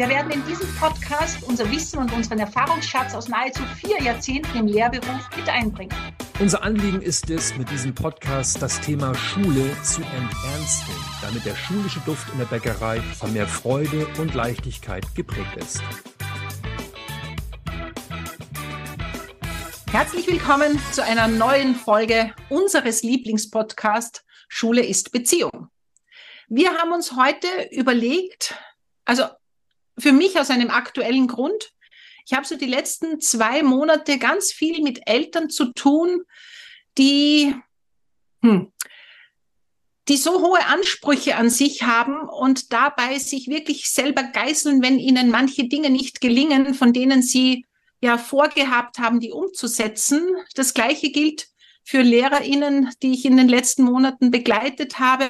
Wir werden in diesem Podcast unser Wissen und unseren Erfahrungsschatz aus nahezu vier Jahrzehnten im Lehrberuf mit einbringen. Unser Anliegen ist es, mit diesem Podcast das Thema Schule zu enternsten, damit der schulische Duft in der Bäckerei von mehr Freude und Leichtigkeit geprägt ist. Herzlich willkommen zu einer neuen Folge unseres Lieblingspodcasts Schule ist Beziehung. Wir haben uns heute überlegt, also für mich aus einem aktuellen Grund, ich habe so die letzten zwei Monate ganz viel mit Eltern zu tun, die, hm, die so hohe Ansprüche an sich haben und dabei sich wirklich selber geißeln, wenn ihnen manche Dinge nicht gelingen, von denen sie ja vorgehabt haben, die umzusetzen. Das Gleiche gilt für LehrerInnen, die ich in den letzten Monaten begleitet habe.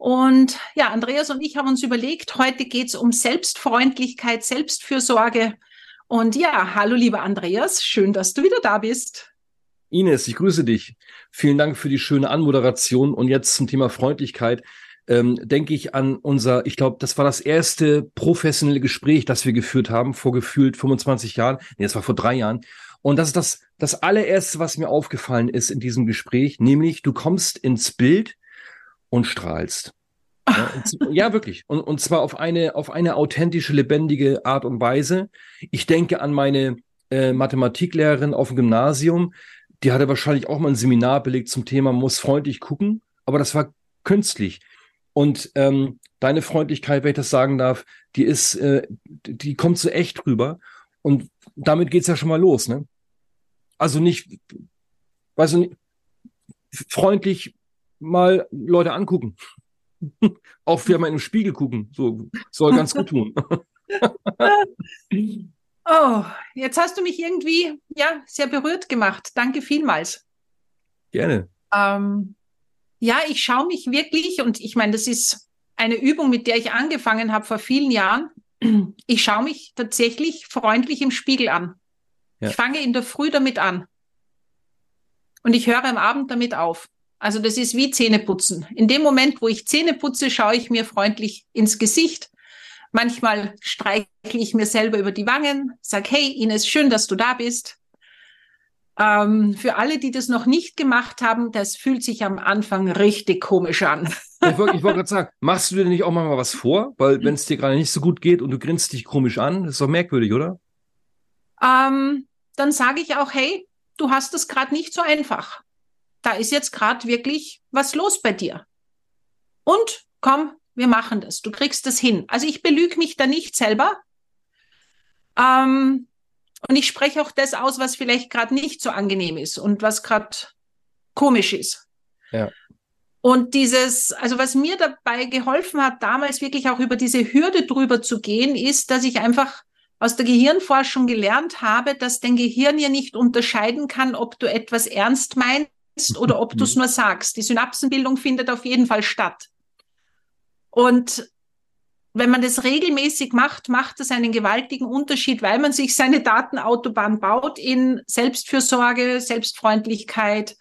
Und ja, Andreas und ich haben uns überlegt, heute geht es um Selbstfreundlichkeit, Selbstfürsorge. Und ja, hallo lieber Andreas, schön, dass du wieder da bist. Ines, ich grüße dich. Vielen Dank für die schöne Anmoderation. Und jetzt zum Thema Freundlichkeit ähm, denke ich an unser, ich glaube, das war das erste professionelle Gespräch, das wir geführt haben, vor gefühlt 25 Jahren. Nee, das war vor drei Jahren. Und das ist das, das allererste, was mir aufgefallen ist in diesem Gespräch, nämlich du kommst ins Bild und strahlst. Ja, wirklich. Und, und zwar auf eine, auf eine authentische, lebendige Art und Weise. Ich denke an meine äh, Mathematiklehrerin auf dem Gymnasium. Die hatte wahrscheinlich auch mal ein Seminar belegt zum Thema, muss freundlich gucken. Aber das war künstlich. Und ähm, deine Freundlichkeit, wenn ich das sagen darf, die ist, äh, die kommt so echt rüber. Und damit geht's ja schon mal los, ne? Also nicht, weißt du, nicht, freundlich mal Leute angucken. Auch wir mal in den Spiegel gucken. So soll ganz gut tun. oh, jetzt hast du mich irgendwie ja sehr berührt gemacht. Danke vielmals. Gerne. Ähm, ja, ich schaue mich wirklich, und ich meine, das ist eine Übung, mit der ich angefangen habe vor vielen Jahren. Ich schaue mich tatsächlich freundlich im Spiegel an. Ja. Ich fange in der Früh damit an. Und ich höre am Abend damit auf. Also das ist wie Zähneputzen. In dem Moment, wo ich Zähne putze, schaue ich mir freundlich ins Gesicht. Manchmal streichle ich mir selber über die Wangen, sag, hey Ines, schön, dass du da bist. Ähm, für alle, die das noch nicht gemacht haben, das fühlt sich am Anfang richtig komisch an. ich wollte wollt gerade sagen, machst du dir nicht auch mal was vor? Weil wenn es dir gerade nicht so gut geht und du grinst dich komisch an, das ist doch merkwürdig, oder? Ähm, dann sage ich auch, hey, du hast es gerade nicht so einfach. Da ist jetzt gerade wirklich was los bei dir. Und komm, wir machen das. Du kriegst das hin. Also ich belüge mich da nicht selber. Ähm, und ich spreche auch das aus, was vielleicht gerade nicht so angenehm ist und was gerade komisch ist. Ja. Und dieses, also was mir dabei geholfen hat, damals wirklich auch über diese Hürde drüber zu gehen, ist, dass ich einfach aus der Gehirnforschung gelernt habe, dass dein Gehirn ja nicht unterscheiden kann, ob du etwas ernst meinst oder ob du es nur sagst. Die Synapsenbildung findet auf jeden Fall statt. Und wenn man das regelmäßig macht, macht es einen gewaltigen Unterschied, weil man sich seine Datenautobahn baut in Selbstfürsorge, Selbstfreundlichkeit.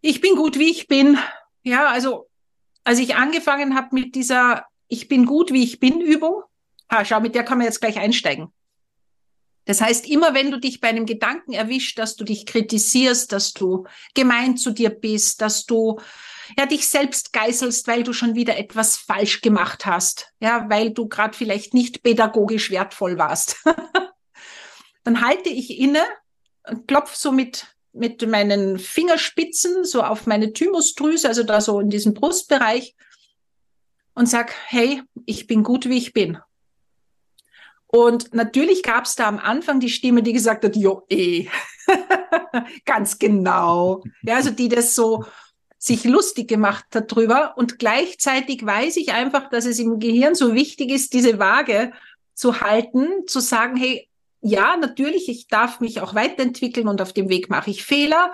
Ich bin gut, wie ich bin. Ja, also als ich angefangen habe mit dieser Ich bin gut, wie ich bin Übung, ha, schau, mit der kann man jetzt gleich einsteigen. Das heißt, immer wenn du dich bei einem Gedanken erwischt, dass du dich kritisierst, dass du gemein zu dir bist, dass du ja, dich selbst geißelst, weil du schon wieder etwas falsch gemacht hast, ja, weil du gerade vielleicht nicht pädagogisch wertvoll warst. Dann halte ich inne, klopf so mit, mit meinen Fingerspitzen so auf meine Thymusdrüse, also da so in diesem Brustbereich und sag, hey, ich bin gut, wie ich bin. Und natürlich gab es da am Anfang die Stimme, die gesagt hat, jo, eh, ganz genau. Ja, also die das so sich lustig gemacht hat drüber. Und gleichzeitig weiß ich einfach, dass es im Gehirn so wichtig ist, diese Waage zu halten, zu sagen, hey, ja, natürlich, ich darf mich auch weiterentwickeln und auf dem Weg mache ich Fehler.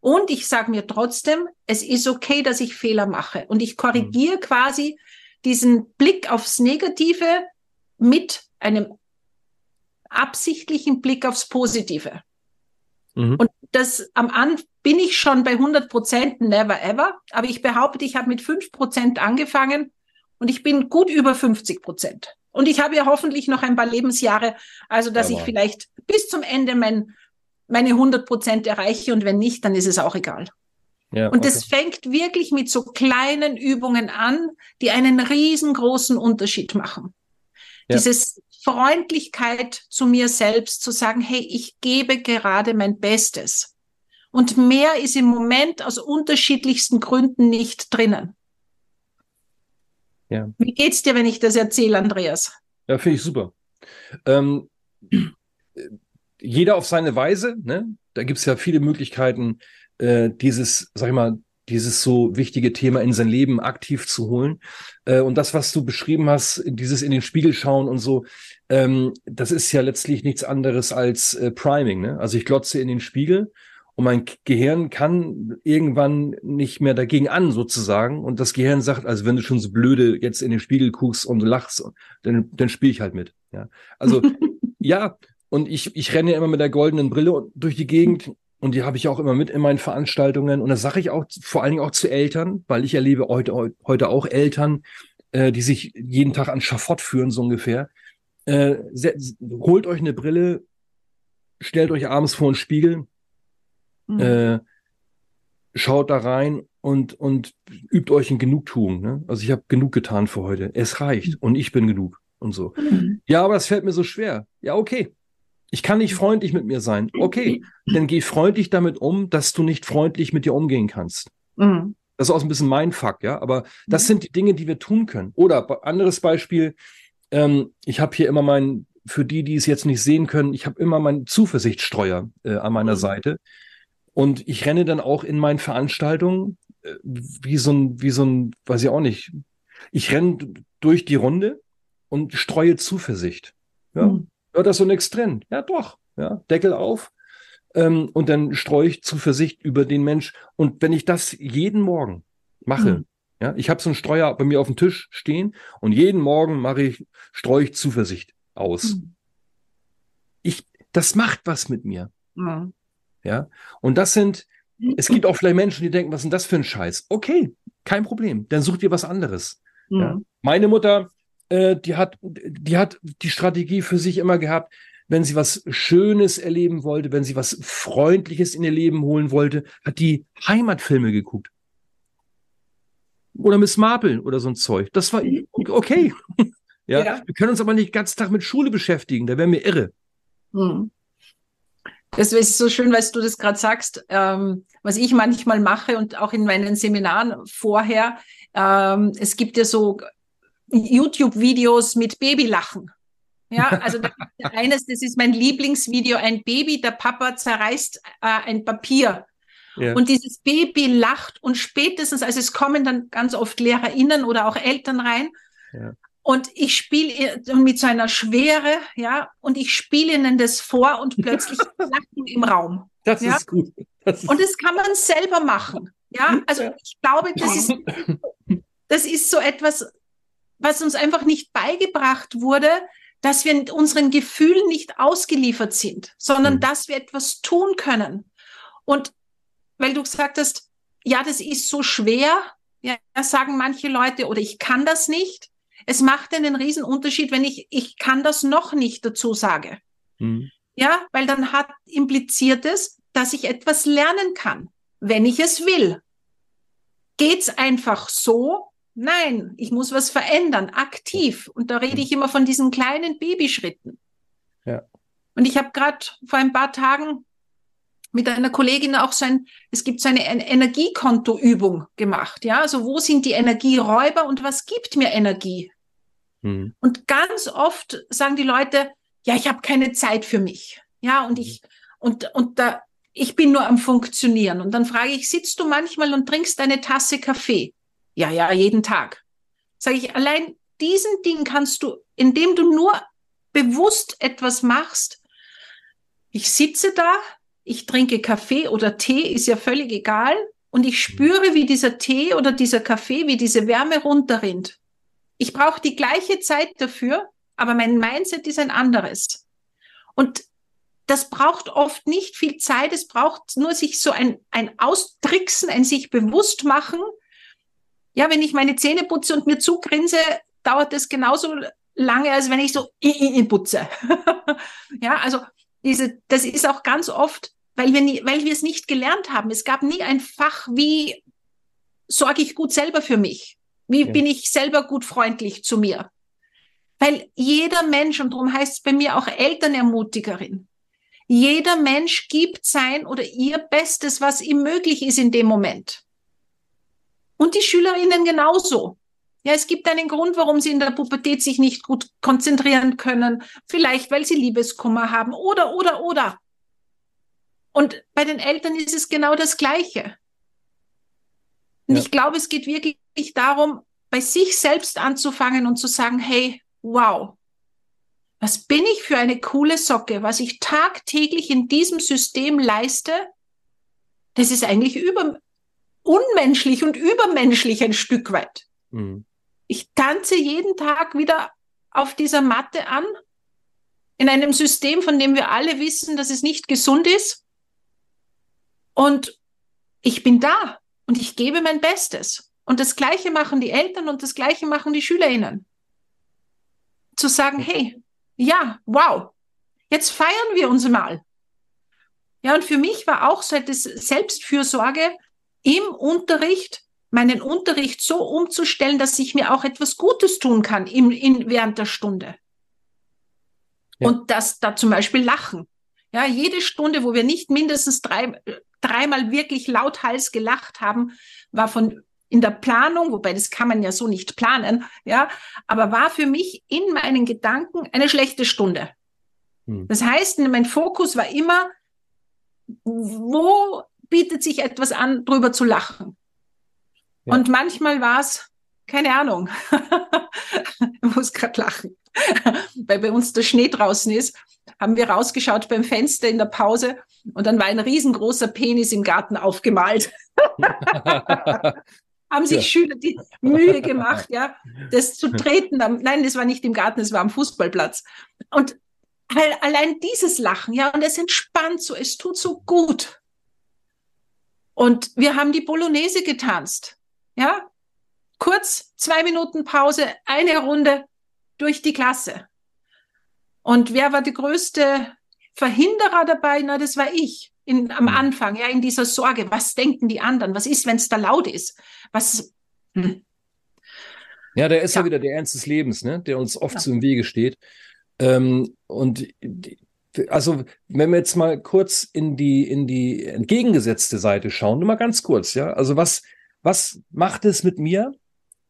Und ich sage mir trotzdem, es ist okay, dass ich Fehler mache. Und ich korrigiere mhm. quasi diesen Blick aufs Negative mit einem absichtlichen Blick aufs Positive. Mhm. Und das am Anfang bin ich schon bei 100 Prozent, never ever. Aber ich behaupte, ich habe mit 5 Prozent angefangen und ich bin gut über 50 Prozent. Und ich habe ja hoffentlich noch ein paar Lebensjahre, also dass ja, ich vielleicht bis zum Ende mein, meine 100 Prozent erreiche und wenn nicht, dann ist es auch egal. Ja, und okay. das fängt wirklich mit so kleinen Übungen an, die einen riesengroßen Unterschied machen. Ja. Dieses Freundlichkeit zu mir selbst, zu sagen, hey, ich gebe gerade mein Bestes. Und mehr ist im Moment aus unterschiedlichsten Gründen nicht drinnen. Ja. Wie geht's dir, wenn ich das erzähle, Andreas? Ja, finde ich super. Ähm, jeder auf seine Weise, ne? Da gibt es ja viele Möglichkeiten, äh, dieses, sag ich mal, dieses so wichtige Thema in sein Leben aktiv zu holen. Äh, und das, was du beschrieben hast, dieses in den Spiegel schauen und so, ähm, das ist ja letztlich nichts anderes als äh, Priming. Ne? Also ich glotze in den Spiegel und mein Gehirn kann irgendwann nicht mehr dagegen an, sozusagen. Und das Gehirn sagt, also wenn du schon so blöde jetzt in den Spiegel guckst und lachst, dann, dann spiele ich halt mit. Ja. Also ja, und ich, ich renne ja immer mit der goldenen Brille durch die Gegend und die habe ich auch immer mit in meinen Veranstaltungen. Und das sage ich auch vor allen Dingen auch zu Eltern, weil ich erlebe heute, heute auch Eltern, äh, die sich jeden Tag an Schafott führen, so ungefähr. Äh, holt euch eine Brille, stellt euch abends vor einen Spiegel, mhm. äh, schaut da rein und, und übt euch in Genugtuung. Ne? Also ich habe genug getan für heute. Es reicht mhm. und ich bin genug und so. Mhm. Ja, aber es fällt mir so schwer. Ja, okay. Ich kann nicht freundlich mit mir sein. Okay, dann geh freundlich damit um, dass du nicht freundlich mit dir umgehen kannst. Mhm. Das ist auch ein bisschen mein Fuck, ja. Aber das mhm. sind die Dinge, die wir tun können. Oder anderes Beispiel, ähm, ich habe hier immer meinen, für die, die es jetzt nicht sehen können, ich habe immer meinen Zuversichtstreuer äh, an meiner mhm. Seite. Und ich renne dann auch in meinen Veranstaltungen äh, wie so ein, wie so ein, weiß ich auch nicht. Ich renne durch die Runde und streue Zuversicht. Ja. Mhm. Ja, das ist so nichts drin. Ja, doch. Ja, Deckel auf. Ähm, und dann streue ich Zuversicht über den Mensch. Und wenn ich das jeden Morgen mache, mhm. Ja, ich habe so einen Streuer bei mir auf dem Tisch stehen und jeden Morgen mache ich, streue ich Zuversicht aus. Mhm. Ich, das macht was mit mir. Mhm. Ja. Und das sind, es gibt auch vielleicht Menschen, die denken, was ist denn das für ein Scheiß? Okay, kein Problem. Dann sucht ihr was anderes. Ja. Mhm. Meine Mutter, äh, die hat, die hat die Strategie für sich immer gehabt, wenn sie was Schönes erleben wollte, wenn sie was Freundliches in ihr Leben holen wollte, hat die Heimatfilme geguckt. Oder Miss Marple oder so ein Zeug. Das war okay. ja? ja. Wir können uns aber nicht den ganzen Tag mit Schule beschäftigen, da wären wir irre. Hm. Das ist so schön, weil du das gerade sagst, ähm, was ich manchmal mache und auch in meinen Seminaren vorher. Ähm, es gibt ja so YouTube-Videos mit Babylachen. Ja, also eines, das ist mein Lieblingsvideo, ein Baby, der Papa zerreißt äh, ein Papier. Ja. Und dieses Baby lacht und spätestens, also es kommen dann ganz oft LehrerInnen oder auch Eltern rein. Ja. Und ich spiele mit so einer Schwere, ja, und ich spiele ihnen das vor und plötzlich lachen im Raum. Das ja? ist gut. Das ist und das kann man selber machen. Ja, also ich glaube, das ist, das ist so etwas, was uns einfach nicht beigebracht wurde, dass wir unseren Gefühlen nicht ausgeliefert sind, sondern mhm. dass wir etwas tun können. Und weil du gesagt hast, ja, das ist so schwer, ja, sagen manche Leute, oder ich kann das nicht. Es macht einen riesen Unterschied, wenn ich, ich kann das noch nicht dazu sage. Mhm. Ja, weil dann hat impliziert es, dass ich etwas lernen kann, wenn ich es will. Geht's einfach so, Nein, ich muss was verändern, aktiv. Und da rede ich immer von diesen kleinen Babyschritten. Ja. Und ich habe gerade vor ein paar Tagen mit einer Kollegin auch so ein, es gibt so eine Energiekontoübung gemacht, ja, also wo sind die Energieräuber und was gibt mir Energie? Mhm. Und ganz oft sagen die Leute, ja, ich habe keine Zeit für mich, ja, und ich, und, und da, ich bin nur am Funktionieren. Und dann frage ich, sitzt du manchmal und trinkst eine Tasse Kaffee? Ja, ja, jeden Tag. Sage ich, allein diesen Ding kannst du, indem du nur bewusst etwas machst, ich sitze da, ich trinke Kaffee oder Tee, ist ja völlig egal, und ich spüre, wie dieser Tee oder dieser Kaffee, wie diese Wärme runterrinnt. Ich brauche die gleiche Zeit dafür, aber mein Mindset ist ein anderes. Und das braucht oft nicht viel Zeit, es braucht nur sich so ein, ein Austricksen, ein sich bewusst machen. Ja, wenn ich meine Zähne putze und mir zugrinse, dauert das genauso lange, als wenn ich so i, i, putze. ja, also diese, das ist auch ganz oft, weil wir, nie, weil wir es nicht gelernt haben. Es gab nie ein Fach, wie sorge ich gut selber für mich? Wie ja. bin ich selber gut freundlich zu mir? Weil jeder Mensch, und darum heißt es bei mir auch Elternermutigerin, jeder Mensch gibt sein oder ihr Bestes, was ihm möglich ist in dem Moment. Und die Schülerinnen genauso. Ja, es gibt einen Grund, warum sie in der Pubertät sich nicht gut konzentrieren können. Vielleicht, weil sie Liebeskummer haben oder, oder, oder. Und bei den Eltern ist es genau das Gleiche. Und ja. ich glaube, es geht wirklich darum, bei sich selbst anzufangen und zu sagen, hey, wow, was bin ich für eine coole Socke, was ich tagtäglich in diesem System leiste, das ist eigentlich über, unmenschlich und übermenschlich ein Stück weit. Mhm. Ich tanze jeden Tag wieder auf dieser Matte an, in einem System, von dem wir alle wissen, dass es nicht gesund ist. Und ich bin da und ich gebe mein Bestes. Und das Gleiche machen die Eltern und das Gleiche machen die SchülerInnen. Zu sagen, hey, ja, wow, jetzt feiern wir uns mal. Ja, und für mich war auch so das Selbstfürsorge im Unterricht meinen Unterricht so umzustellen, dass ich mir auch etwas Gutes tun kann im, in, während der Stunde. Ja. Und das da zum Beispiel Lachen. Ja, jede Stunde, wo wir nicht mindestens drei, dreimal wirklich lauthals gelacht haben, war von in der Planung, wobei das kann man ja so nicht planen, ja, aber war für mich in meinen Gedanken eine schlechte Stunde. Hm. Das heißt, mein Fokus war immer, wo bietet sich etwas an, drüber zu lachen? Und manchmal war es, keine Ahnung, ich muss gerade lachen, weil bei uns der Schnee draußen ist, haben wir rausgeschaut beim Fenster in der Pause und dann war ein riesengroßer Penis im Garten aufgemalt. haben sich ja. Schüler die Mühe gemacht, ja, das zu treten. Nein, das war nicht im Garten, es war am Fußballplatz. Und allein dieses Lachen, ja, und es entspannt so, es tut so gut. Und wir haben die Bolognese getanzt. Ja, kurz zwei Minuten Pause, eine Runde durch die Klasse. Und wer war die größte Verhinderer dabei? Na, das war ich in, am hm. Anfang, ja, in dieser Sorge. Was denken die anderen? Was ist, wenn es da laut ist? Was? Hm. Ja, der ist ja. ja. wieder der Ernst des Lebens, ne? der uns oft ja. so im Wege steht. Ähm, und also, wenn wir jetzt mal kurz in die, in die entgegengesetzte Seite schauen, nur mal ganz kurz, ja. Also, was, was macht es mit mir,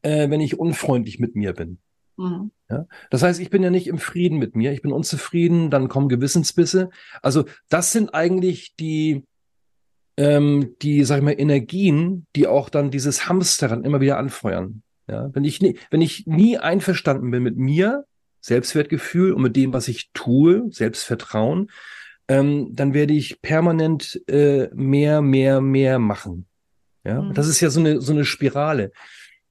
äh, wenn ich unfreundlich mit mir bin? Mhm. Ja? Das heißt, ich bin ja nicht im Frieden mit mir, ich bin unzufrieden, dann kommen Gewissensbisse. Also das sind eigentlich die, ähm, die, sag ich mal, Energien, die auch dann dieses Hamsterrad immer wieder anfeuern. Ja? Wenn, ich nie, wenn ich nie einverstanden bin mit mir, Selbstwertgefühl und mit dem, was ich tue, Selbstvertrauen, ähm, dann werde ich permanent äh, mehr, mehr, mehr machen. Ja, mhm. das ist ja so eine, so eine Spirale.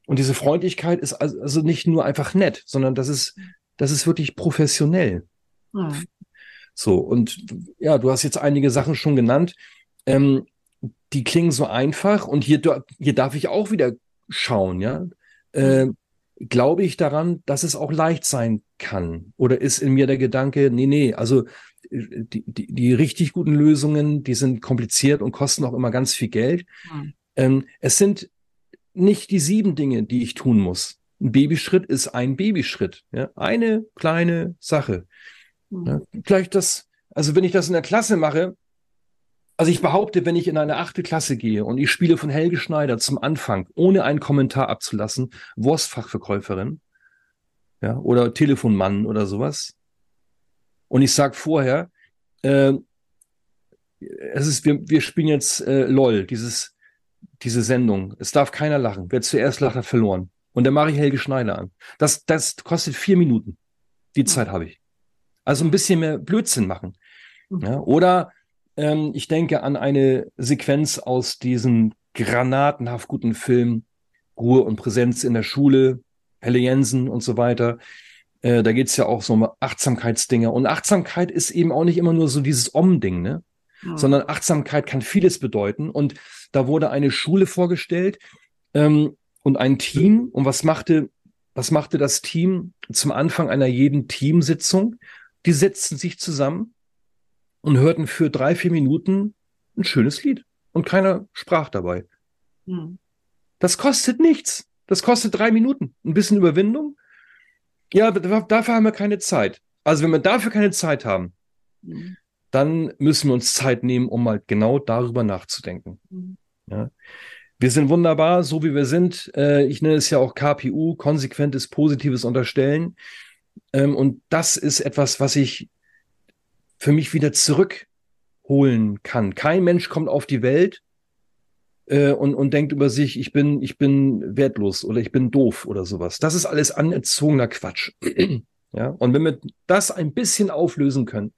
Und diese Freundlichkeit ist also, nicht nur einfach nett, sondern das ist, das ist wirklich professionell. Mhm. So, und ja, du hast jetzt einige Sachen schon genannt. Ähm, die klingen so einfach und hier, hier darf ich auch wieder schauen, ja. Äh, glaube ich daran, dass es auch leicht sein kann? Oder ist in mir der Gedanke, nee, nee, also die, die, die richtig guten Lösungen, die sind kompliziert und kosten auch immer ganz viel Geld. Mhm. Ähm, es sind nicht die sieben Dinge, die ich tun muss. Ein Babyschritt ist ein Babyschritt. Ja? Eine kleine Sache. Mhm. Ja? Vielleicht das, also wenn ich das in der Klasse mache, Also ich behaupte, wenn ich in eine achte Klasse gehe und ich spiele von Helge Schneider zum Anfang, ohne einen Kommentar abzulassen, Wurstfachverkäuferin, ja, oder Telefonmann oder sowas, und ich sag vorher, äh, es ist, wir, wir spielen jetzt äh, LOL, dieses, diese Sendung. Es darf keiner lachen. Wer zuerst lacht, hat verloren. Und dann mache ich Helge Schneider an. Das, das kostet vier Minuten. Die mhm. Zeit habe ich. Also ein bisschen mehr Blödsinn machen. Mhm. Ja, oder ähm, ich denke an eine Sequenz aus diesem granatenhaft guten Film Ruhe und Präsenz in der Schule, Helle Jensen und so weiter. Äh, da geht's ja auch so um Achtsamkeitsdinge. Und Achtsamkeit ist eben auch nicht immer nur so dieses Om-Ding, ne? Mhm. Sondern Achtsamkeit kann vieles bedeuten. Und da wurde eine Schule vorgestellt ähm, und ein Team. Und was machte, was machte das Team zum Anfang einer jeden Teamsitzung? Die setzten sich zusammen und hörten für drei, vier Minuten ein schönes Lied. Und keiner sprach dabei. Mhm. Das kostet nichts. Das kostet drei Minuten. Ein bisschen Überwindung. Ja, dafür haben wir keine Zeit. Also wenn wir dafür keine Zeit haben, mhm. dann müssen wir uns Zeit nehmen, um mal genau darüber nachzudenken. Mhm. Ja. Wir sind wunderbar, so wie wir sind. Äh, ich nenne es ja auch KPU, konsequentes positives Unterstellen. Ähm, und das ist etwas, was ich für mich wieder zurückholen kann. Kein Mensch kommt auf die Welt äh, und, und denkt über sich, ich bin, ich bin wertlos oder ich bin doof oder sowas. Das ist alles anerzogener Quatsch. ja, und wenn wir das ein bisschen auflösen können,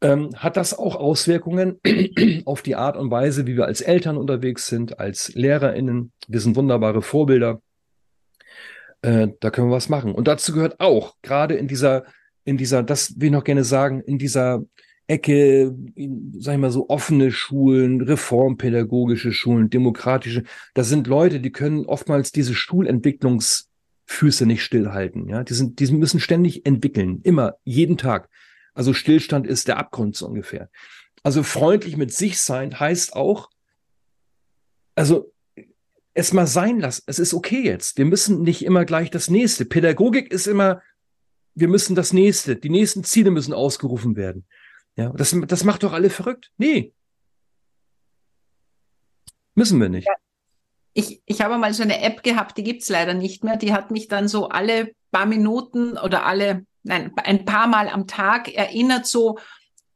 ähm, hat das auch Auswirkungen auf die Art und Weise, wie wir als Eltern unterwegs sind, als LehrerInnen. Wir sind wunderbare Vorbilder. Äh, da können wir was machen. Und dazu gehört auch, gerade in dieser, in dieser, das will ich noch gerne sagen, in dieser Ecke, sag ich mal so, offene Schulen, reformpädagogische Schulen, demokratische. Das sind Leute, die können oftmals diese Schulentwicklungsfüße nicht stillhalten. Ja, die sind, die müssen ständig entwickeln, immer, jeden Tag. Also Stillstand ist der Abgrund so ungefähr. Also freundlich mit sich sein heißt auch, also es mal sein lassen. Es ist okay jetzt. Wir müssen nicht immer gleich das nächste. Pädagogik ist immer, wir müssen das nächste. Die nächsten Ziele müssen ausgerufen werden. Ja, das, das macht doch alle verrückt. Nee. Müssen wir nicht. Ja. Ich, ich habe mal so eine App gehabt, die gibt es leider nicht mehr. Die hat mich dann so alle paar Minuten oder alle, nein, ein paar Mal am Tag erinnert, so,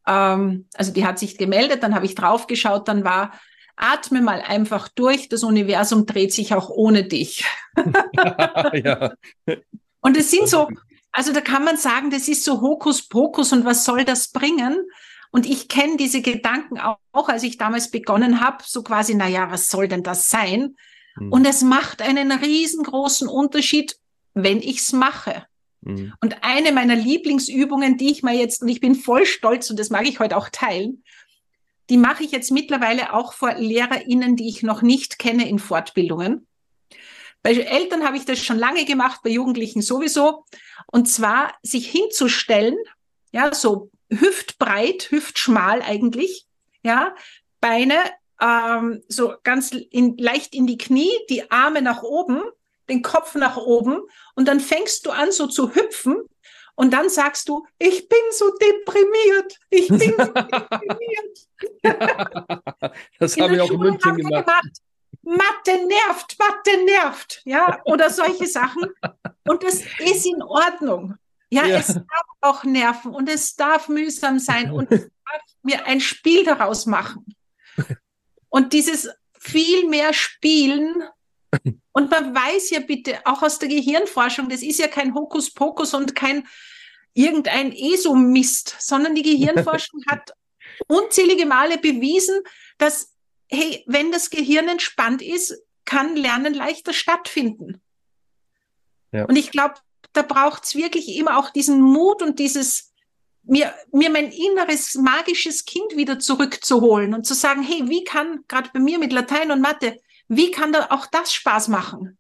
ähm, also die hat sich gemeldet, dann habe ich draufgeschaut, dann war, atme mal einfach durch, das Universum dreht sich auch ohne dich. ja. Und es sind so, also da kann man sagen, das ist so Hokuspokus und was soll das bringen? Und ich kenne diese Gedanken auch, auch, als ich damals begonnen habe, so quasi, na ja, was soll denn das sein? Mhm. Und es macht einen riesengroßen Unterschied, wenn ich's mache. Mhm. Und eine meiner Lieblingsübungen, die ich mal jetzt, und ich bin voll stolz und das mag ich heute auch teilen, die mache ich jetzt mittlerweile auch vor LehrerInnen, die ich noch nicht kenne in Fortbildungen. Bei Eltern habe ich das schon lange gemacht, bei Jugendlichen sowieso. Und zwar sich hinzustellen, ja, so hüftbreit, hüftschmal eigentlich, ja, Beine ähm, so ganz in, leicht in die Knie, die Arme nach oben, den Kopf nach oben und dann fängst du an so zu hüpfen und dann sagst du, ich bin so deprimiert, ich bin so deprimiert. das habe ich auch in München gemacht. gemacht. Mathe nervt, Mathe nervt, ja, oder solche Sachen. Und das ist in Ordnung. Ja, ja, es darf auch nerven und es darf mühsam sein und es darf mir ein Spiel daraus machen. Und dieses viel mehr Spielen, und man weiß ja bitte auch aus der Gehirnforschung, das ist ja kein Hokuspokus und kein irgendein ESO-Mist, sondern die Gehirnforschung hat unzählige Male bewiesen, dass hey, wenn das Gehirn entspannt ist, kann Lernen leichter stattfinden. Ja. Und ich glaube, da braucht es wirklich immer auch diesen Mut und dieses, mir, mir mein inneres magisches Kind wieder zurückzuholen und zu sagen, hey, wie kann, gerade bei mir mit Latein und Mathe, wie kann da auch das Spaß machen?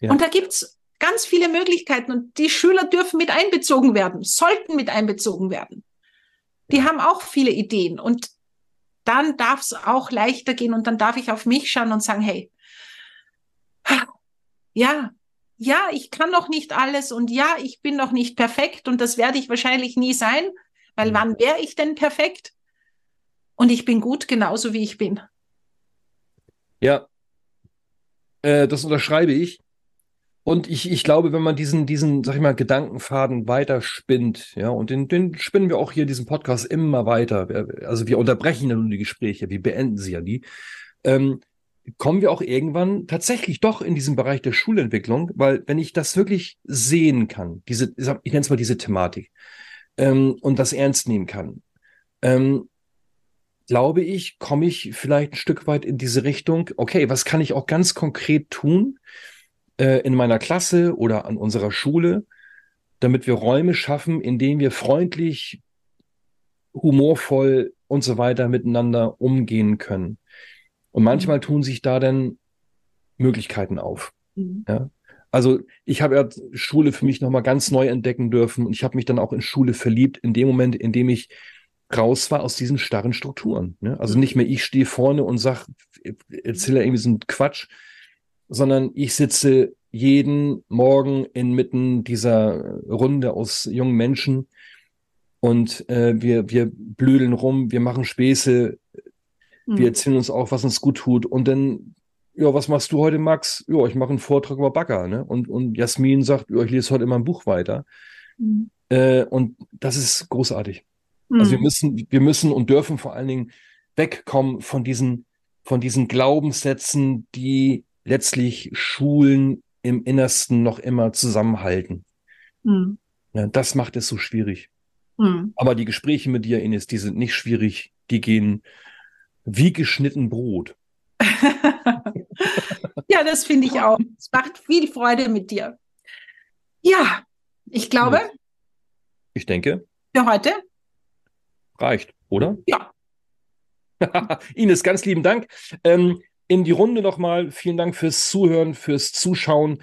Ja. Und da gibt's ganz viele Möglichkeiten und die Schüler dürfen mit einbezogen werden, sollten mit einbezogen werden. Die haben auch viele Ideen und dann darf es auch leichter gehen und dann darf ich auf mich schauen und sagen, hey, ja, ja, ich kann noch nicht alles und ja, ich bin noch nicht perfekt und das werde ich wahrscheinlich nie sein, weil wann wäre ich denn perfekt? und ich bin gut genauso wie ich bin. Ja, äh, das unterschreibe ich. Und ich, ich glaube, wenn man diesen, diesen, sag ich mal, Gedankenfaden weiter spinnt, ja, und den, den spinnen wir auch hier diesen Podcast immer weiter. Also wir unterbrechen ja nun die Gespräche, wir beenden sie ja nie. Ähm, kommen wir auch irgendwann tatsächlich doch in diesen Bereich der Schulentwicklung, weil wenn ich das wirklich sehen kann, diese, ich nenne es mal diese Thematik, ähm, und das ernst nehmen kann, ähm, glaube ich, komme ich vielleicht ein Stück weit in diese Richtung, okay, was kann ich auch ganz konkret tun äh, in meiner Klasse oder an unserer Schule, damit wir Räume schaffen, in denen wir freundlich, humorvoll und so weiter miteinander umgehen können. Und manchmal tun sich da dann Möglichkeiten auf. Mhm. Ja? Also ich habe ja Schule für mich nochmal ganz neu entdecken dürfen und ich habe mich dann auch in Schule verliebt, in dem Moment, in dem ich raus war aus diesen starren Strukturen. Ne? Also nicht mehr ich stehe vorne und sag, erzähle irgendwie so einen Quatsch, sondern ich sitze jeden Morgen inmitten dieser Runde aus jungen Menschen und äh, wir, wir blödeln rum, wir machen Späße, mhm. wir erzählen uns auch, was uns gut tut und dann ja, was machst du heute, Max? Ja, ich mache einen Vortrag über Bagger, ne? Und, und Jasmin sagt, ja, ich lese heute immer ein Buch weiter. Mhm. Äh, und das ist großartig. Mhm. Also wir hm. müssen, wir müssen und dürfen vor allen Dingen wegkommen von diesen, von diesen Glaubenssätzen, die letztlich Schulen im Innersten noch immer zusammenhalten. Mhm. Ja, das macht es so schwierig. Mhm. Aber die Gespräche mit dir, Ines, die sind nicht schwierig. Die gehen wie geschnitten Brot. ja, das finde ich auch. Es macht viel Freude mit dir. Ja, ich glaube. Ich denke. Für heute Reicht, oder? Ja. Ines, ganz lieben Dank. Ähm, in die Runde nochmal. Vielen Dank fürs Zuhören, fürs Zuschauen.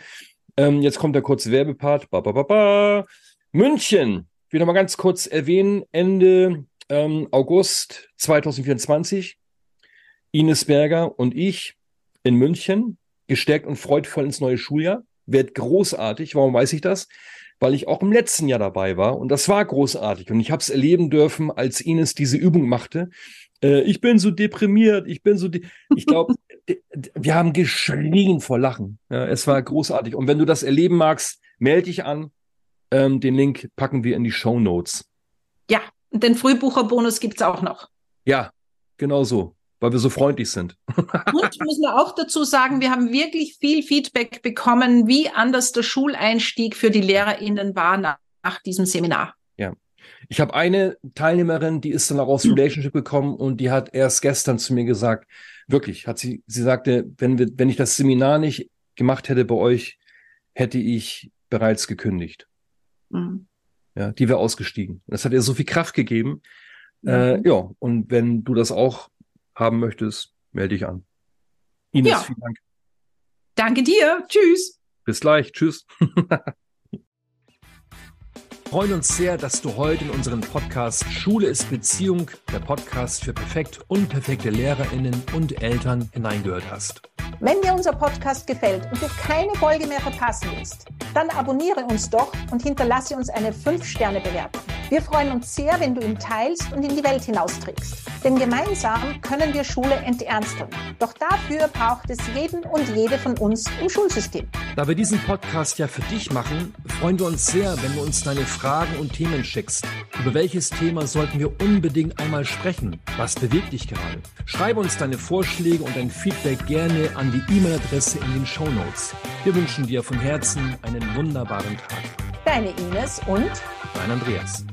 Ähm, jetzt kommt der kurze Werbepart. Ba, ba, ba, ba. München. Ich will nochmal ganz kurz erwähnen. Ende ähm, August 2024. Ines Berger und ich in München. Gestärkt und freudvoll ins neue Schuljahr. Wird großartig. Warum weiß ich das? Weil ich auch im letzten Jahr dabei war und das war großartig und ich habe es erleben dürfen, als Ines diese Übung machte. Äh, ich bin so deprimiert, ich bin so, de ich glaube, wir haben geschrien vor Lachen. Ja, es war großartig und wenn du das erleben magst, melde dich an. Ähm, den Link packen wir in die Show Notes. Ja, und den Frühbucherbonus gibt es auch noch. Ja, genau so weil wir so freundlich sind. Und müssen wir auch dazu sagen, wir haben wirklich viel Feedback bekommen, wie anders der Schuleinstieg für die LehrerInnen war nach, nach diesem Seminar. Ja. Ich habe eine Teilnehmerin, die ist dann auch aus Relationship gekommen und die hat erst gestern zu mir gesagt, wirklich, hat sie, sie sagte, wenn wir, wenn ich das Seminar nicht gemacht hätte bei euch, hätte ich bereits gekündigt. Mhm. Ja, die wäre ausgestiegen. Das hat ihr so viel Kraft gegeben. Mhm. Äh, ja, und wenn du das auch haben möchtest, melde dich an. Ines, ja. vielen Dank. Danke dir. Tschüss. Bis gleich. Tschüss. freuen uns sehr, dass du heute in unseren Podcast Schule ist Beziehung, der Podcast für perfekt und perfekte Lehrerinnen und Eltern hineingehört hast. Wenn dir unser Podcast gefällt und du keine Folge mehr verpassen willst, dann abonniere uns doch und hinterlasse uns eine 5-Sterne-Bewertung. Wir freuen uns sehr, wenn du ihn teilst und in die Welt hinausträgst. Denn gemeinsam können wir Schule enternsteln. Doch dafür braucht es jeden und jede von uns im Schulsystem. Da wir diesen Podcast ja für dich machen, freuen wir uns sehr, wenn du uns deine Fragen und Themen schickst. Über welches Thema sollten wir unbedingt einmal sprechen? Was bewegt dich gerade? Schreibe uns deine Vorschläge und dein Feedback gerne an die E-Mail-Adresse in den Show Notes. Wir wünschen dir von Herzen einen wunderbaren Tag. Deine Ines und dein Andreas.